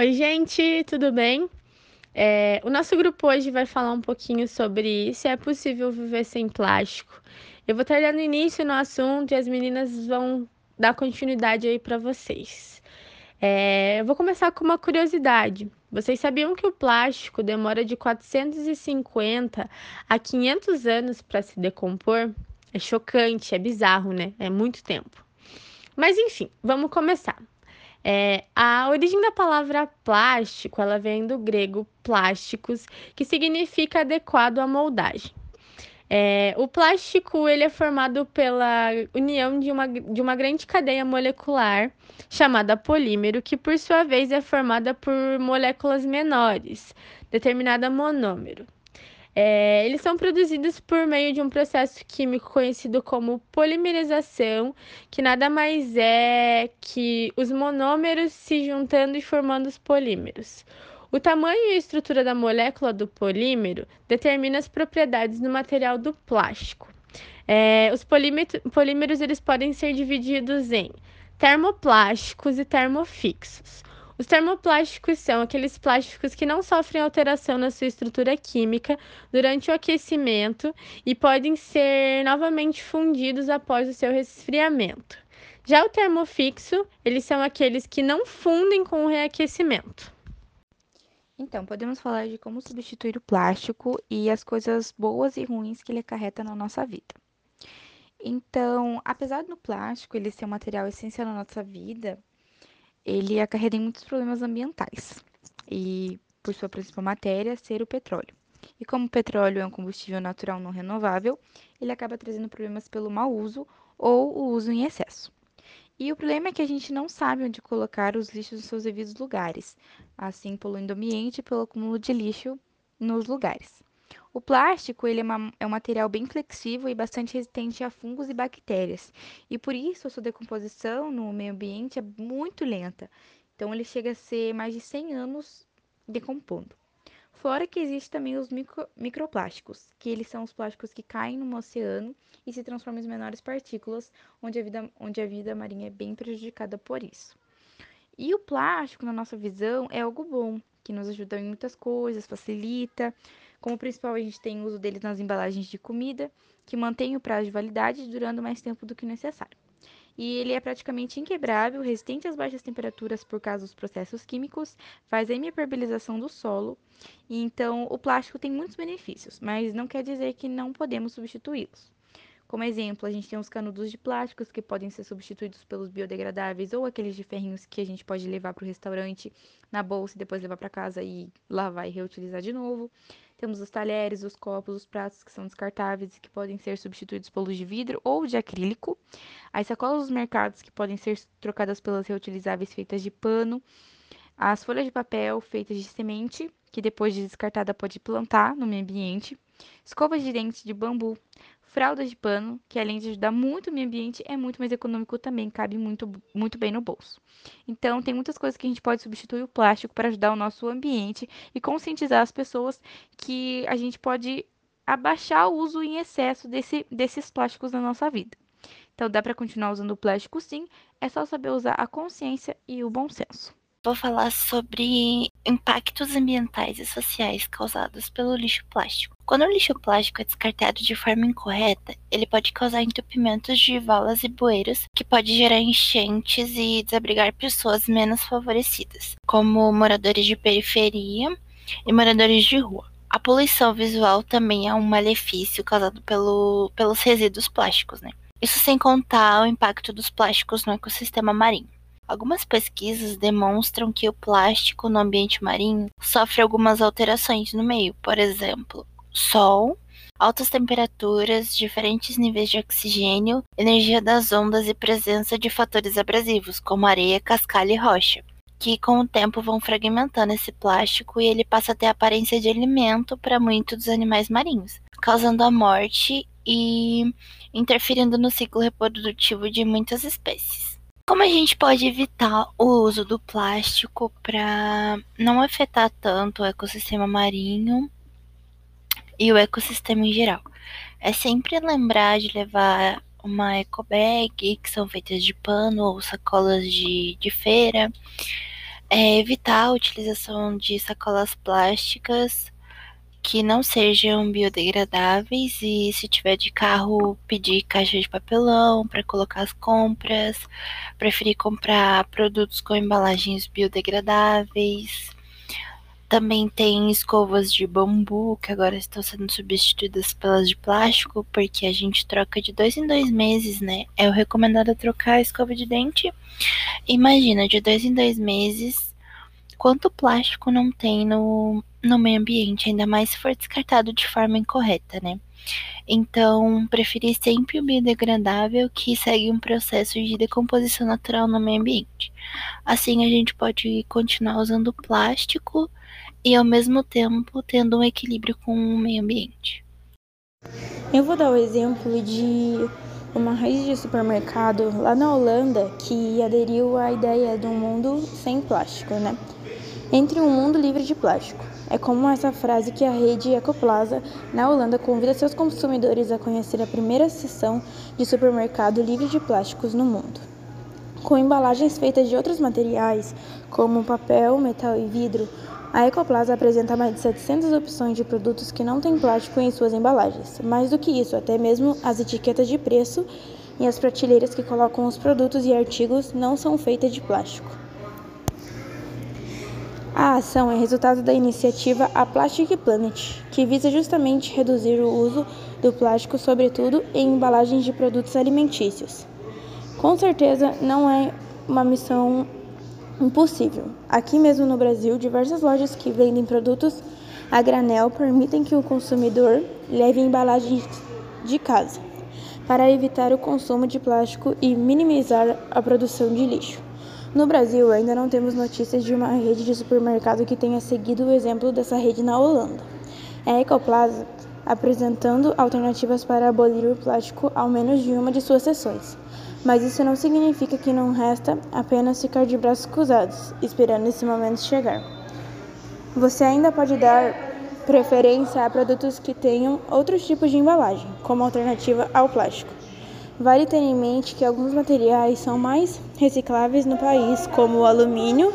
Oi, gente, tudo bem? É, o nosso grupo hoje vai falar um pouquinho sobre se é possível viver sem plástico. Eu vou estar dando início no assunto e as meninas vão dar continuidade aí para vocês. É, eu vou começar com uma curiosidade. Vocês sabiam que o plástico demora de 450 a 500 anos para se decompor? É chocante, é bizarro, né? É muito tempo. Mas enfim, vamos começar. É, a origem da palavra plástico, ela vem do grego plásticos, que significa adequado à moldagem. É, o plástico ele é formado pela união de uma, de uma grande cadeia molecular chamada polímero, que por sua vez é formada por moléculas menores, determinada monômero. É, eles são produzidos por meio de um processo químico conhecido como polimerização, que nada mais é que os monômeros se juntando e formando os polímeros. O tamanho e a estrutura da molécula do polímero determina as propriedades do material do plástico. É, os polímeros eles podem ser divididos em termoplásticos e termofixos. Os termoplásticos são aqueles plásticos que não sofrem alteração na sua estrutura química durante o aquecimento e podem ser novamente fundidos após o seu resfriamento. Já o termofixo, eles são aqueles que não fundem com o reaquecimento. Então, podemos falar de como substituir o plástico e as coisas boas e ruins que ele acarreta na nossa vida. Então, apesar do plástico ele ser um material essencial na nossa vida, ele acarreta em muitos problemas ambientais e por sua principal matéria ser o petróleo. E como o petróleo é um combustível natural não renovável, ele acaba trazendo problemas pelo mau uso ou o uso em excesso. E o problema é que a gente não sabe onde colocar os lixos nos seus devidos lugares, assim poluindo o ambiente pelo acúmulo de lixo nos lugares. O plástico ele é, uma, é um material bem flexível e bastante resistente a fungos e bactérias, e por isso a sua decomposição no meio ambiente é muito lenta. Então ele chega a ser mais de 100 anos decompondo. Fora que existe também os micro, microplásticos, que eles são os plásticos que caem no oceano e se transformam em menores partículas, onde a vida, onde a vida marinha é bem prejudicada por isso. E o plástico, na nossa visão, é algo bom, que nos ajuda em muitas coisas, facilita, como principal, a gente tem o uso deles nas embalagens de comida, que mantém o prazo de validade durando mais tempo do que necessário. E ele é praticamente inquebrável, resistente às baixas temperaturas por causa dos processos químicos, faz a impermeabilização do solo. E então, o plástico tem muitos benefícios, mas não quer dizer que não podemos substituí-los. Como exemplo, a gente tem os canudos de plásticos que podem ser substituídos pelos biodegradáveis ou aqueles de ferrinhos que a gente pode levar para o restaurante na bolsa e depois levar para casa e lavar e reutilizar de novo. Temos os talheres, os copos, os pratos que são descartáveis e que podem ser substituídos pelos de vidro ou de acrílico. As sacolas dos mercados que podem ser trocadas pelas reutilizáveis feitas de pano. As folhas de papel feitas de semente, que depois de descartada pode plantar no meio ambiente. Escovas de dentes de bambu, fraldas de pano, que além de ajudar muito o meio ambiente, é muito mais econômico também, cabe muito, muito bem no bolso. Então, tem muitas coisas que a gente pode substituir o plástico para ajudar o nosso ambiente e conscientizar as pessoas que a gente pode abaixar o uso em excesso desse, desses plásticos na nossa vida. Então, dá para continuar usando o plástico sim, é só saber usar a consciência e o bom senso vou falar sobre impactos ambientais e sociais causados pelo lixo plástico. Quando o lixo plástico é descartado de forma incorreta, ele pode causar entupimentos de valas e bueiros, que pode gerar enchentes e desabrigar pessoas menos favorecidas, como moradores de periferia e moradores de rua. A poluição visual também é um malefício causado pelo, pelos resíduos plásticos, né? Isso sem contar o impacto dos plásticos no ecossistema marinho. Algumas pesquisas demonstram que o plástico no ambiente marinho sofre algumas alterações no meio, por exemplo, sol, altas temperaturas, diferentes níveis de oxigênio, energia das ondas e presença de fatores abrasivos, como areia, cascalho e rocha, que com o tempo vão fragmentando esse plástico e ele passa a ter a aparência de alimento para muitos dos animais marinhos, causando a morte e interferindo no ciclo reprodutivo de muitas espécies. Como a gente pode evitar o uso do plástico para não afetar tanto o ecossistema marinho e o ecossistema em geral? É sempre lembrar de levar uma eco bag, que são feitas de pano ou sacolas de, de feira. é evitar a utilização de sacolas plásticas que não sejam biodegradáveis e se tiver de carro pedir caixa de papelão para colocar as compras, preferir comprar produtos com embalagens biodegradáveis. Também tem escovas de bambu que agora estão sendo substituídas pelas de plástico, porque a gente troca de dois em dois meses, né? É o recomendado trocar a escova de dente. Imagina, de dois em dois meses, quanto plástico não tem no, no meio ambiente, ainda mais se for descartado de forma incorreta, né? Então, preferi sempre o biodegradável que segue um processo de decomposição natural no meio ambiente. Assim, a gente pode continuar usando plástico e ao mesmo tempo tendo um equilíbrio com o meio ambiente. Eu vou dar o exemplo de uma rede de supermercado lá na Holanda que aderiu à ideia de um mundo sem plástico, né? Entre um mundo livre de plástico. É como essa frase que a rede Ecoplaza na Holanda convida seus consumidores a conhecer a primeira seção de supermercado livre de plásticos no mundo. Com embalagens feitas de outros materiais, como papel, metal e vidro, a Ecoplaza apresenta mais de 700 opções de produtos que não têm plástico em suas embalagens. Mais do que isso, até mesmo as etiquetas de preço e as prateleiras que colocam os produtos e artigos não são feitas de plástico. A ação é resultado da iniciativa A Plastic Planet, que visa justamente reduzir o uso do plástico, sobretudo em embalagens de produtos alimentícios. Com certeza não é uma missão impossível. Aqui mesmo no Brasil, diversas lojas que vendem produtos a granel permitem que o consumidor leve embalagens de casa, para evitar o consumo de plástico e minimizar a produção de lixo. No Brasil, ainda não temos notícias de uma rede de supermercado que tenha seguido o exemplo dessa rede na Holanda. A Ecoplaza apresentando alternativas para abolir o plástico ao menos de uma de suas seções. Mas isso não significa que não resta apenas ficar de braços cruzados, esperando esse momento chegar. Você ainda pode dar preferência a produtos que tenham outros tipos de embalagem, como alternativa ao plástico. Vale ter em mente que alguns materiais são mais recicláveis no país, como o alumínio,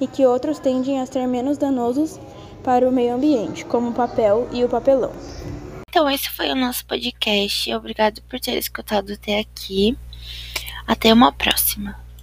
e que outros tendem a ser menos danosos para o meio ambiente, como o papel e o papelão. Então, esse foi o nosso podcast. Obrigado por ter escutado até aqui. Até uma próxima.